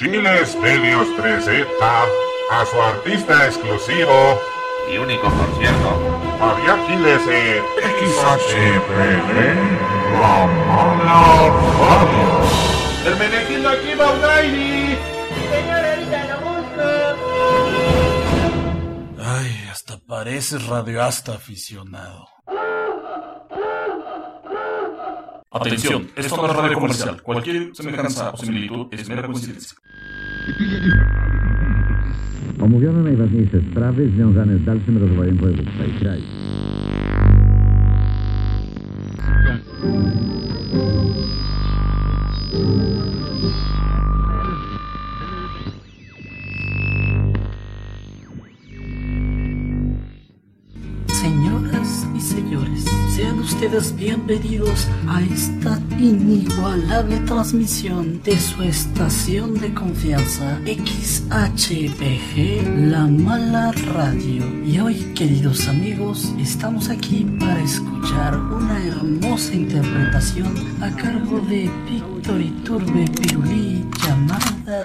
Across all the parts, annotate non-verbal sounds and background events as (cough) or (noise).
Chiles Medios presenta a su artista exclusivo y único concierto. María Giles en XHPL, La Mala Radio. El menegildo aquí va O'Reilly. Señorita, lo busco. Ay, hasta pareces radioasta aficionado. Atención, esto no es radio comercial. Cualquier semejanza o similitud es mera coincidencia. Omówione najważniejsze sprawy związane z dalszym rozwojem województwa i kraju. Señoras bienvenidos a esta inigualable transmisión de su estación de confianza XHPG La Mala Radio. Y hoy, queridos amigos, estamos aquí para escuchar una hermosa interpretación a cargo de Víctor Iturbe Pirulí llamada...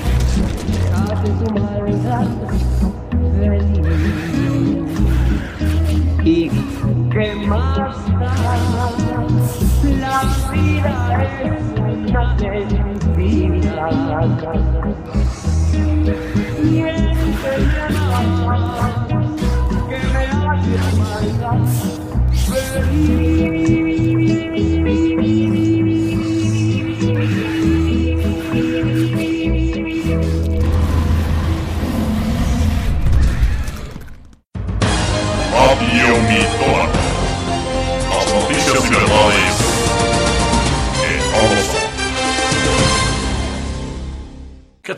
¿Y qué más da? La vida es una mentira. Siénteme nada, que me hace maldad Radio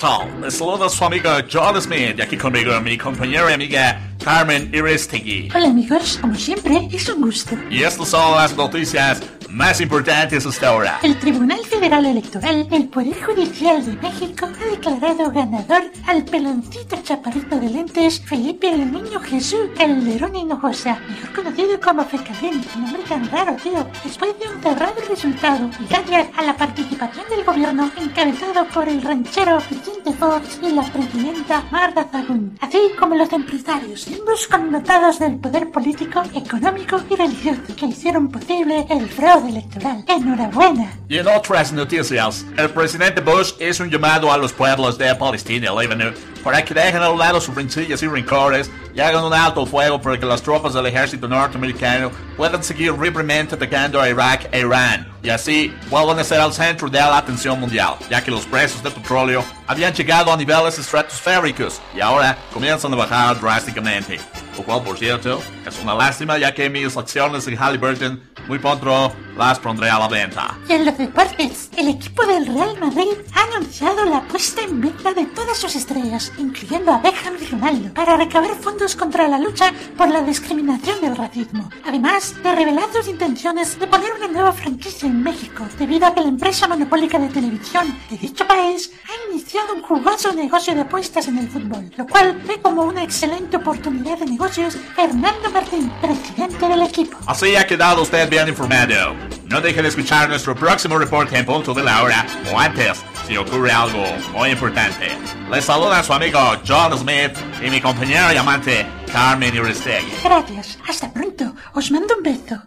¿Qué tal? Les saluda su amigo John Smith y aquí conmigo mi compañera y amiga Carmen Iristegui. Hola amigos, como siempre, es un gusto. Y estas son las noticias más importantes hasta ahora. El Tribunal Federal Electoral, el Poder Judicial de México, ha declarado ganador al peloncito chaparrito de lentes Felipe el Niño Jesús Calderón Hinojosa, mejor conocido como Fecalín, nombre tan raro, tío, después de un cerrado resultado y gracias a la participación del gobierno encabezado por el ranchero Vicente Fox y la presidenta Marta Zagún, así como los empresarios, ambos connotados del poder político, económico y religioso que hicieron posible el fraude electoral. ¡Enhorabuena! Y en otras noticias, el presidente Bush hizo un llamado a los pueblos de Palestina Líbano para que dejen a un lado sus rencillas y rencores y hagan un alto fuego para que las tropas del ejército norteamericano puedan seguir libremente atacando a Irak e Irán y así vuelvan a ser al centro de la atención mundial, ya que los precios de petróleo habían llegado a niveles estratosféricos y ahora comienzan a bajar drásticamente. Lo cual, por cierto, es una lástima ya que mis acciones en Halliburton muy pronto las pondré a la venta. Y en los deportes, el equipo del Real Madrid ha anunciado la puesta en venta de todas sus estrellas, incluyendo a Beckham y Ronaldo, para recabar fondos contra la lucha por la discriminación y el racismo. Además de revelar sus intenciones de poner una nueva franquicia en México, debido a que la empresa monopólica de televisión de dicho país ha iniciado un jugoso negocio de apuestas en el fútbol, lo cual ve como una excelente oportunidad de negocios Fernando Martín, presidente del equipo. Así ha quedado usted bien informado. No deje de escuchar nuestro próximo reporte en punto de la hora o antes si ocurre algo muy importante. Les saluda su amigo John Smith y mi compañera y amante Carmen Iristegui. Gracias, hasta pronto, os mando un beso.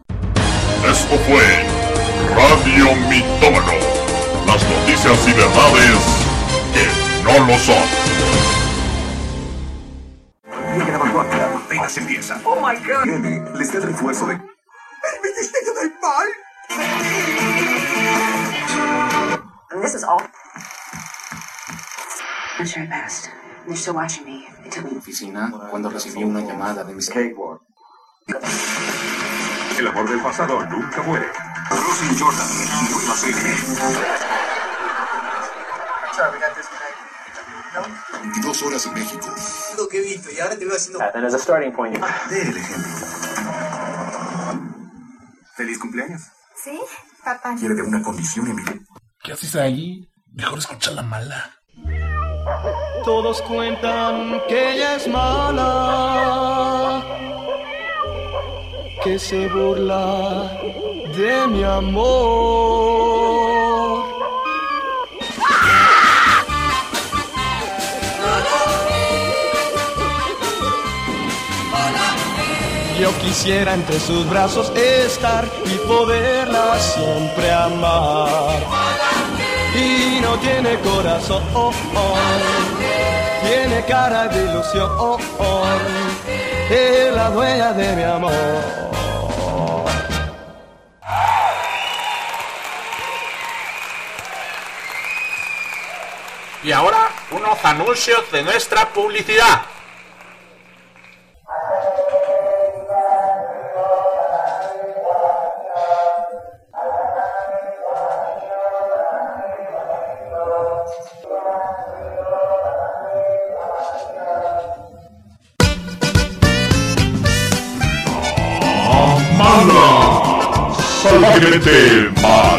Esto fue Radio Mitómano. Las noticias y verdades que no lo son. Apenas empieza. Oh my god. Viene, les da el refuerzo de... ¡El ministerio del mal! And this is all. I'm sure I passed. They're still watching me. It took me. Oficina, cuando recibí una llamada de mis... Cakewalk. El amor del pasado nunca muere. Rosie Jordan, nueva serie. Sorry, we got this 22 horas en México. Lo que he visto y ahora te veo haciendo. That is a starting point. Dé el ejemplo. Feliz cumpleaños. ¿Sí? Papá. Quiere de una condición, Emily. ¿Qué haces ahí? Mejor escucha la mala. Todos cuentan que ella es mala, que se burla de mi amor. Quisiera entre sus brazos estar y poderla siempre amar. Y no tiene corazón, tiene cara de ilusión. Es la dueña de mi amor. Y ahora unos anuncios de nuestra publicidad. Salvajemente maleta.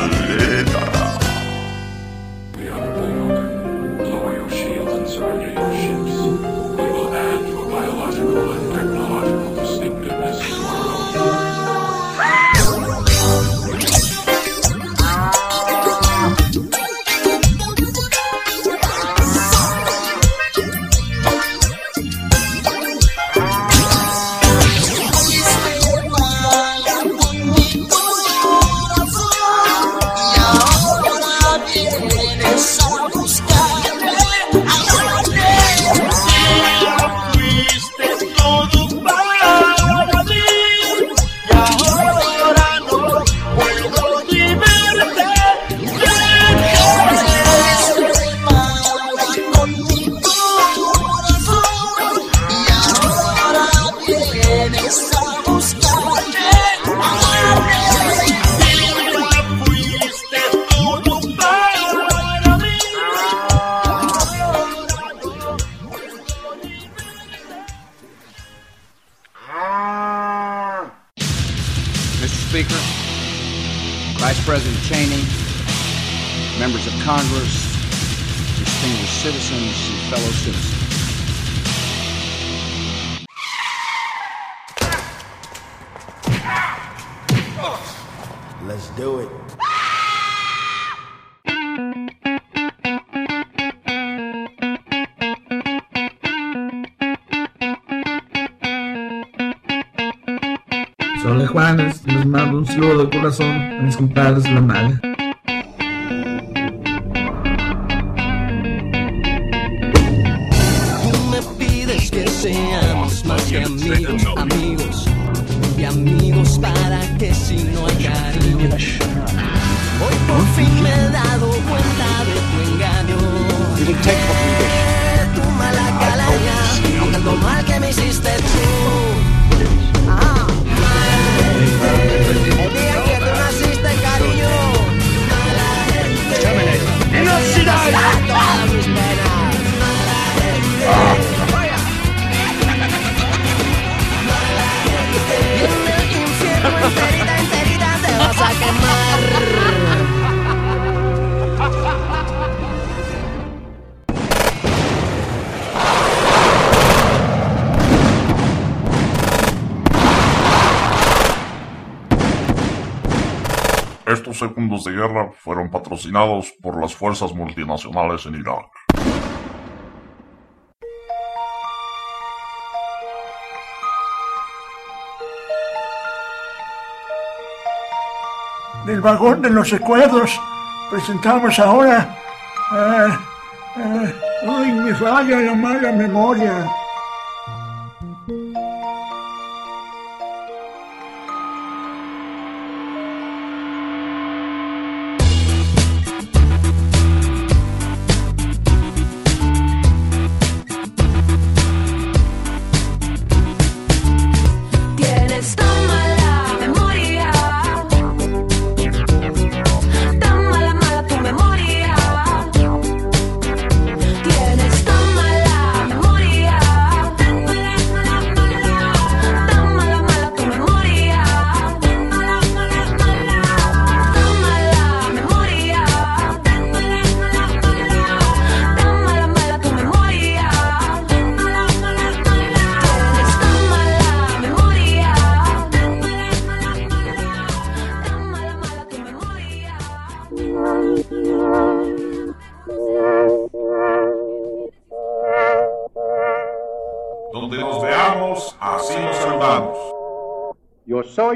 Les mando un saludo de corazón a mis compadres la mala. Segundos de guerra fueron patrocinados por las fuerzas multinacionales en Irak. Del vagón de los recuerdos presentamos ahora. ah, ah, ¡Ay, me falla la mala memoria!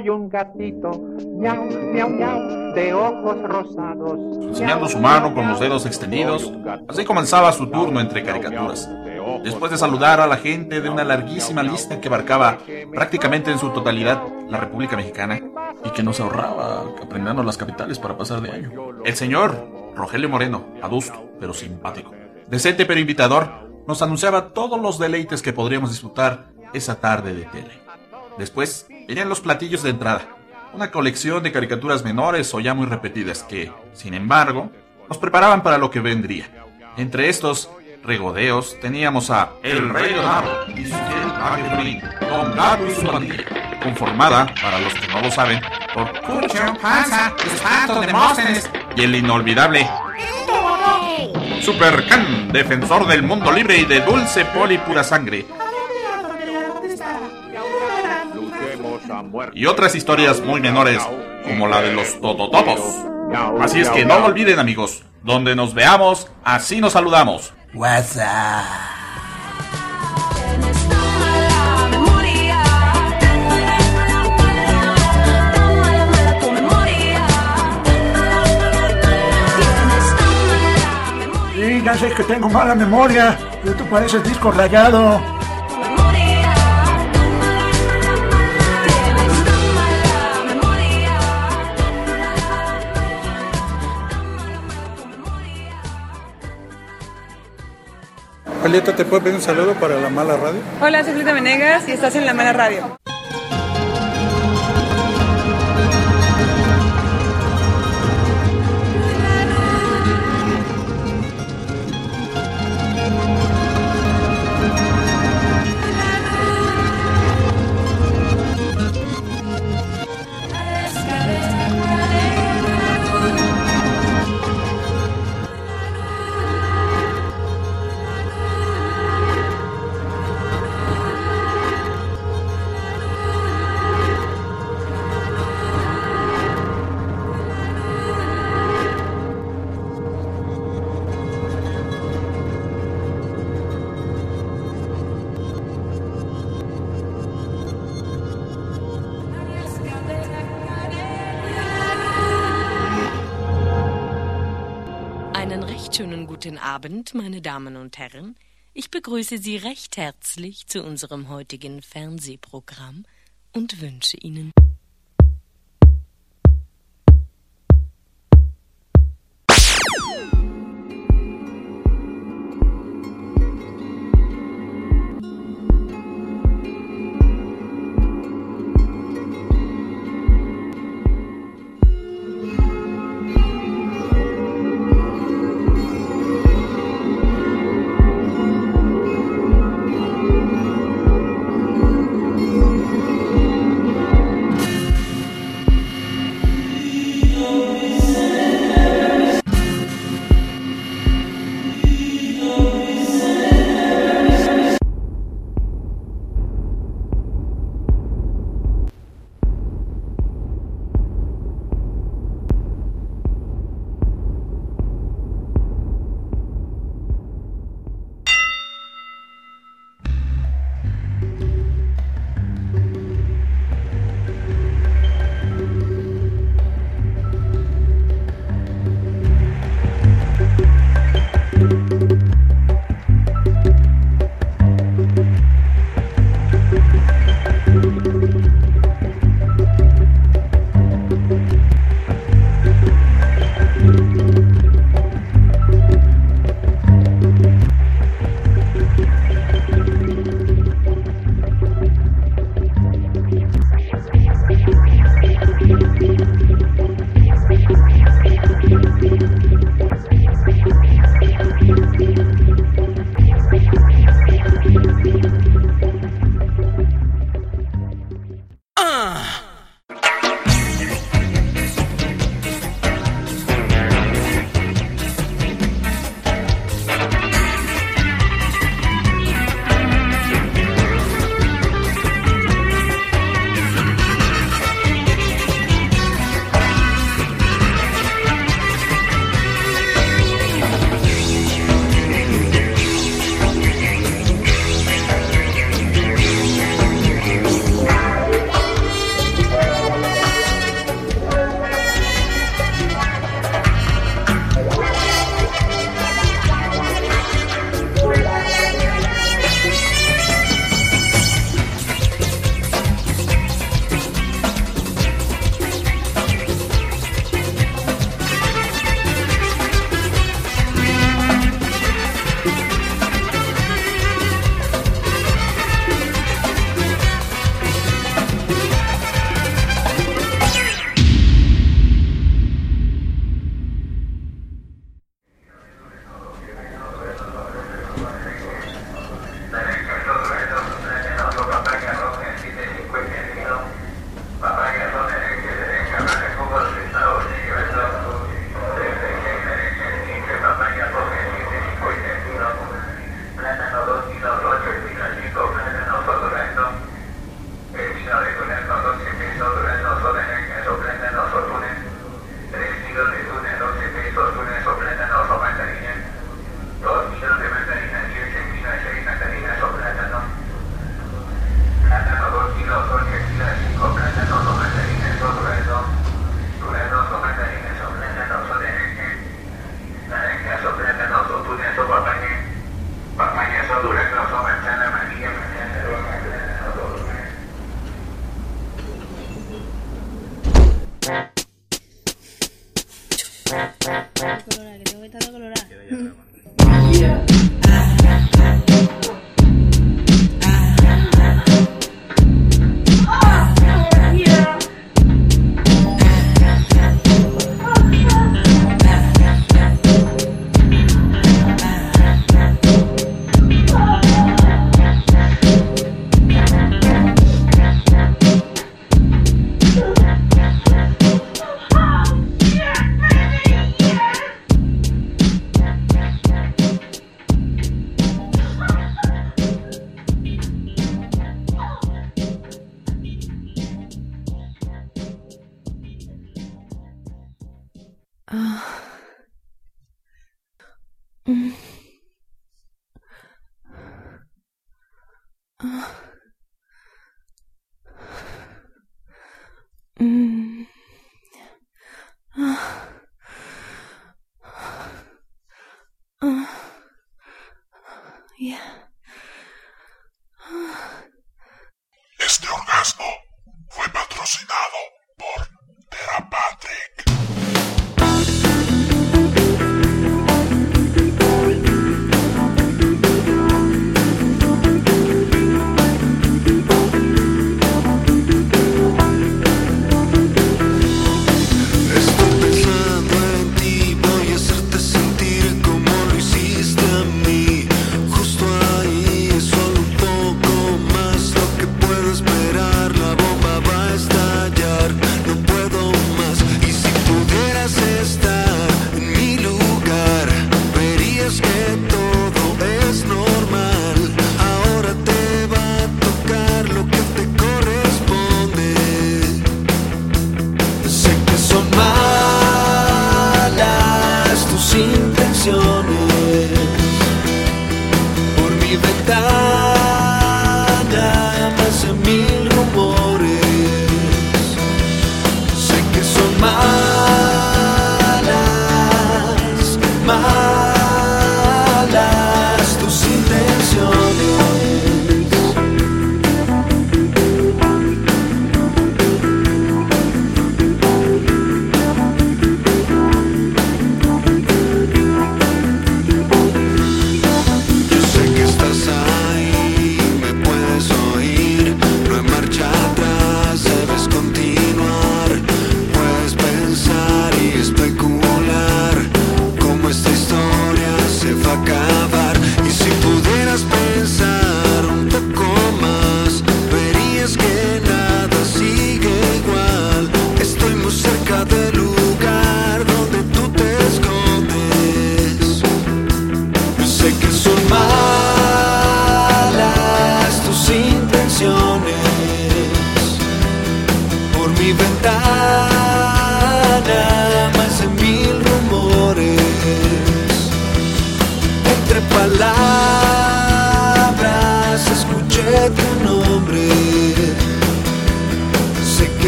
Soy un gatito, miau, miau, miau, de ojos rosados. Enseñando su mano con los dedos extendidos, así comenzaba su turno entre caricaturas. Después de saludar a la gente de una larguísima lista que abarcaba prácticamente en su totalidad la República Mexicana y que nos ahorraba aprendiendo las capitales para pasar de año. El señor Rogelio Moreno, adusto pero simpático, decente pero invitador, nos anunciaba todos los deleites que podríamos disfrutar esa tarde de tele. Después venían los platillos de entrada, una colección de caricaturas menores o ya muy repetidas que, sin embargo, nos preparaban para lo que vendría. Entre estos regodeos teníamos a El Rey Donado y su fiel Don y su pandilla, conformada, para los que no lo saben, por Cucho, Panza, Espanto, Demóstenes y el inolvidable Super Can, defensor del mundo libre y de dulce poli pura sangre, y otras historias muy menores, como la de los tototopos. Así es que no lo olviden, amigos. Donde nos veamos, así nos saludamos. WhatsApp. Sí, ya sé que tengo mala memoria, pero tú pareces disco rayado. Julieta, ¿te puedo pedir un saludo para la mala radio? Hola, soy Julieta Venegas y estás en La Mala Radio. Guten Abend, meine Damen und Herren. Ich begrüße Sie recht herzlich zu unserem heutigen Fernsehprogramm und wünsche Ihnen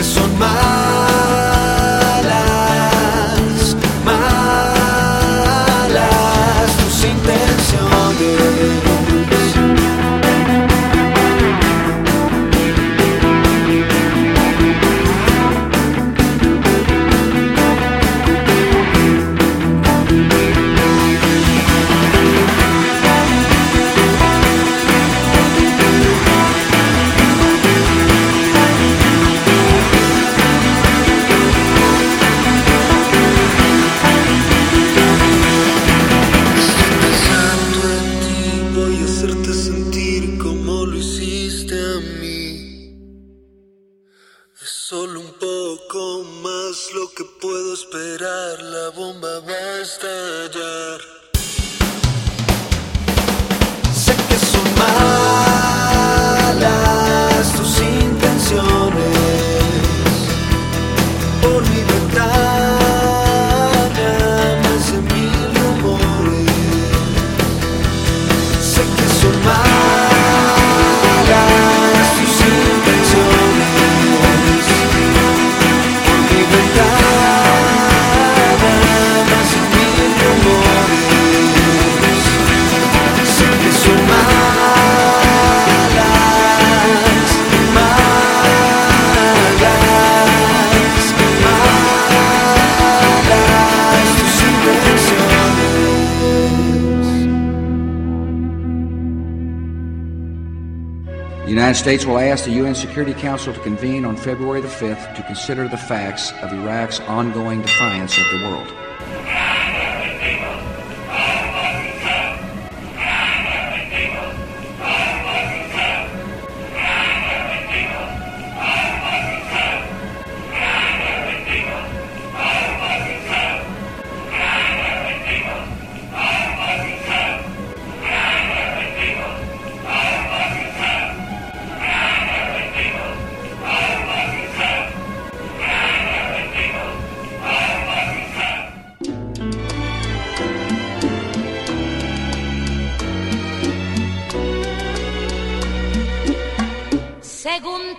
son más. United States will ask the UN Security Council to convene on February the 5th to consider the facts of Iraq's ongoing defiance of the world.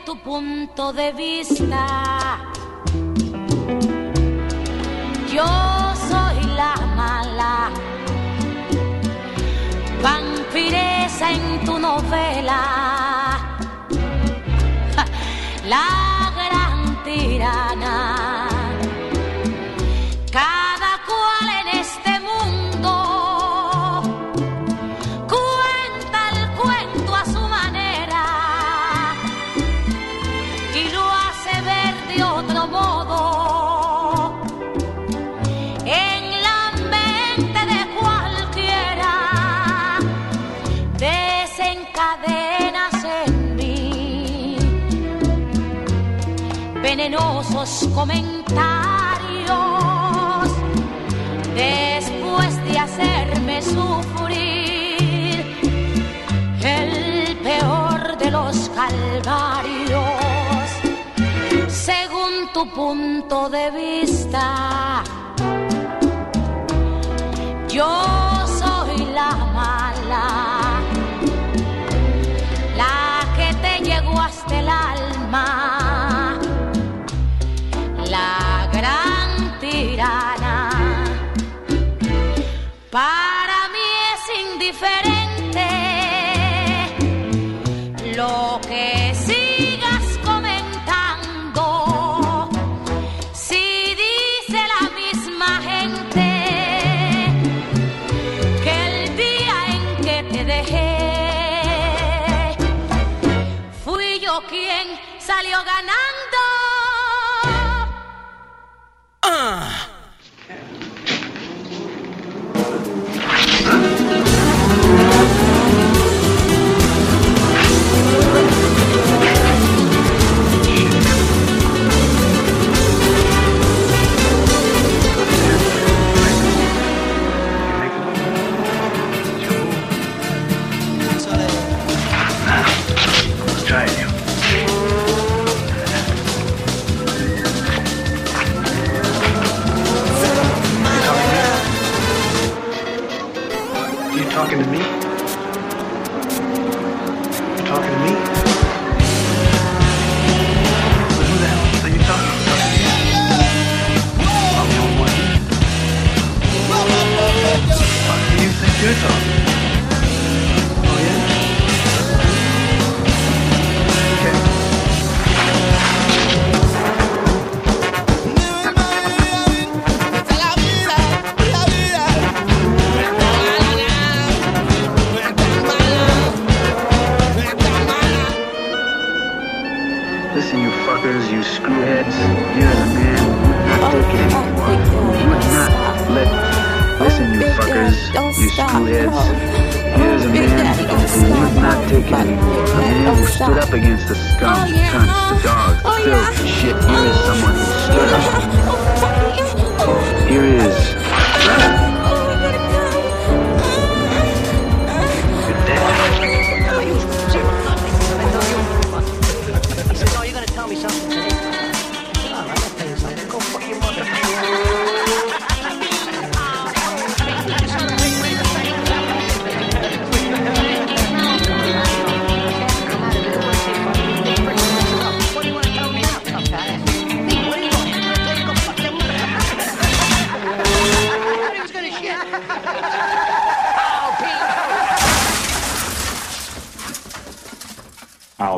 Tu punto de vista. Yo soy la mala, vampiresa en tu novela, (laughs) la venenosos comentarios después de hacerme sufrir el peor de los calvarios. Según tu punto de vista yo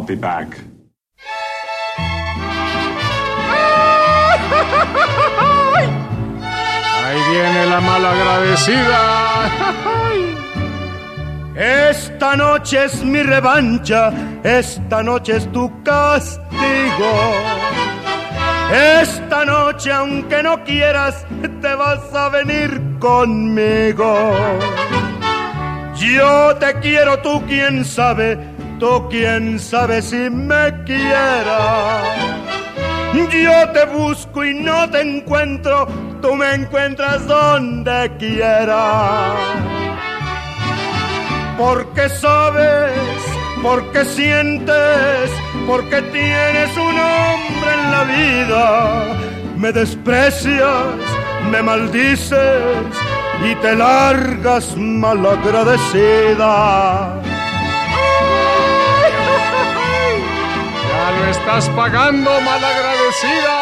be back. Ahí viene la malagradecida. Esta noche es mi revancha, esta noche es tu castigo. Esta noche, aunque no quieras, te vas a venir conmigo. Yo te quiero, tú quién sabe, tú quién sabe si me quieras. Yo te busco y no te encuentro, tú me encuentras donde quiera. Porque sabes, porque sientes, porque tienes un hombre en la vida. Me desprecias, me maldices y te largas malagradecida. Lo estás pagando, malagradecida.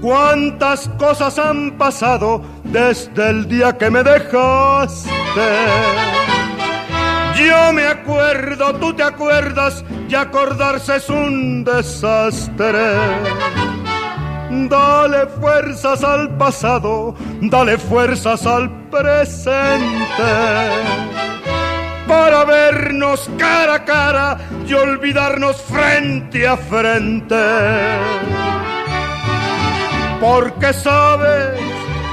¿Cuántas cosas han pasado desde el día que me dejaste? Yo me acuerdo, tú te acuerdas, y acordarse es un desastre. Dale fuerzas al pasado, dale fuerzas al presente. Para vernos cara a cara y olvidarnos frente a frente. Porque sabes,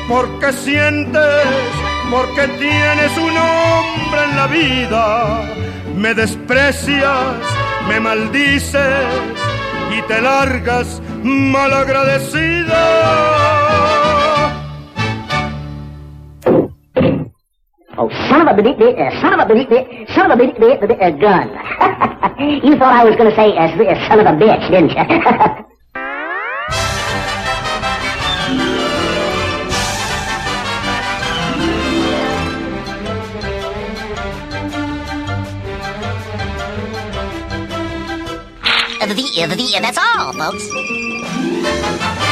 porque sientes, porque tienes un hombre en la vida. Me desprecias, me maldices y te largas malagradecida. Oh, son of a bit, uh, son of a bit, son of a bit, uh, gun. you thought I was going to say uh, son of a bitch, didn't you? (laughs) The, the, that's all, folks.